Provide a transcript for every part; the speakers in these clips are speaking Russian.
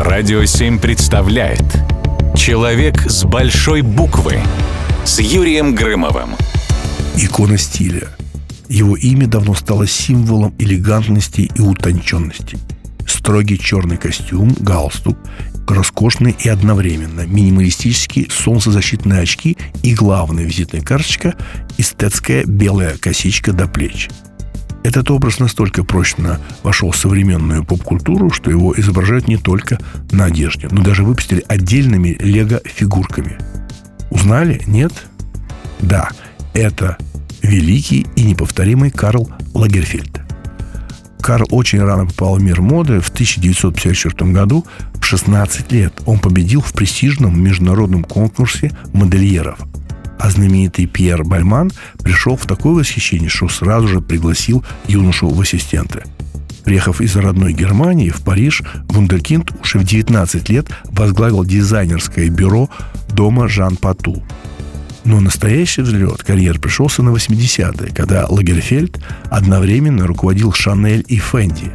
Радио 7 представляет Человек с большой буквы с Юрием Грымовым. Икона стиля. Его имя давно стало символом элегантности и утонченности. Строгий черный костюм, галстук, роскошные и одновременно минималистические солнцезащитные очки и главная визитная карточка – эстетская белая косичка до плеч – этот образ настолько прочно вошел в современную поп-культуру, что его изображают не только на одежде, но даже выпустили отдельными лего-фигурками. Узнали? Нет? Да, это великий и неповторимый Карл Лагерфельд. Карл очень рано попал в мир моды. В 1954 году, в 16 лет, он победил в престижном международном конкурсе модельеров – а знаменитый Пьер Бальман пришел в такое восхищение, что сразу же пригласил юношу в ассистенты. Приехав из родной Германии в Париж, Вундеркинд уже в 19 лет возглавил дизайнерское бюро дома Жан Пату. Но настоящий взлет карьеры пришелся на 80-е, когда Лагерфельд одновременно руководил Шанель и Фенди.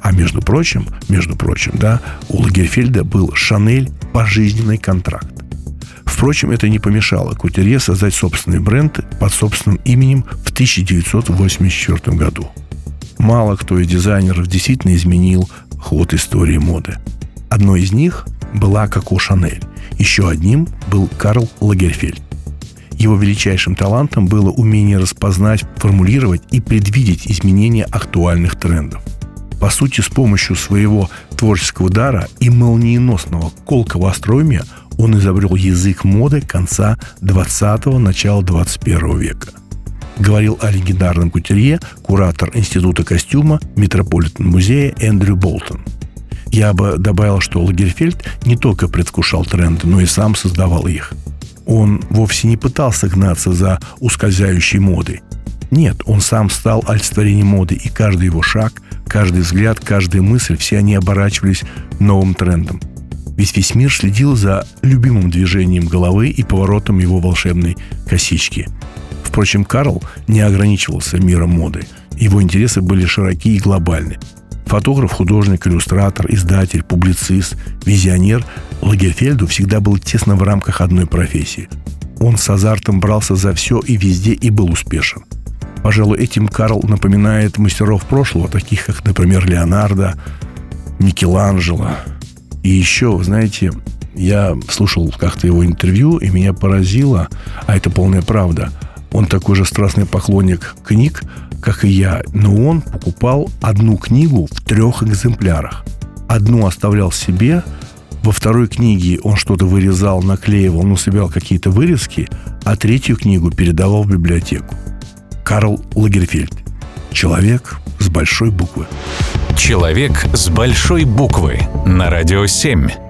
А между прочим, между прочим, да, у Лагерфельда был Шанель пожизненный контракт. Впрочем, это не помешало Кутерье создать собственный бренд под собственным именем в 1984 году. Мало кто из дизайнеров действительно изменил ход истории моды. Одной из них была Коко Шанель. Еще одним был Карл Лагерфельд. Его величайшим талантом было умение распознать, формулировать и предвидеть изменения актуальных трендов. По сути, с помощью своего творческого дара и молниеносного колкого остроумия он изобрел язык моды конца 20-го, начала 21 века. Говорил о легендарном кутерье куратор Института костюма Метрополитен-музея Эндрю Болтон. Я бы добавил, что Лагерфельд не только предвкушал тренды, но и сам создавал их. Он вовсе не пытался гнаться за ускользающей модой. Нет, он сам стал олицетворением моды, и каждый его шаг, каждый взгляд, каждая мысль, все они оборачивались новым трендом. Ведь весь мир следил за любимым движением головы и поворотом его волшебной косички. Впрочем, Карл не ограничивался миром моды. Его интересы были широки и глобальны. Фотограф, художник, иллюстратор, издатель, публицист, визионер Лагерфельду всегда был тесно в рамках одной профессии. Он с азартом брался за все и везде и был успешен. Пожалуй, этим Карл напоминает мастеров прошлого, таких как, например, Леонардо, Микеланджело, и еще, знаете, я слушал как-то его интервью, и меня поразило, а это полная правда, он такой же страстный поклонник книг, как и я, но он покупал одну книгу в трех экземплярах. Одну оставлял себе, во второй книге он что-то вырезал, наклеивал, ну, собирал какие-то вырезки, а третью книгу передавал в библиотеку. Карл Лагерфельд. Человек с большой буквы. Человек с большой буквы на радио 7.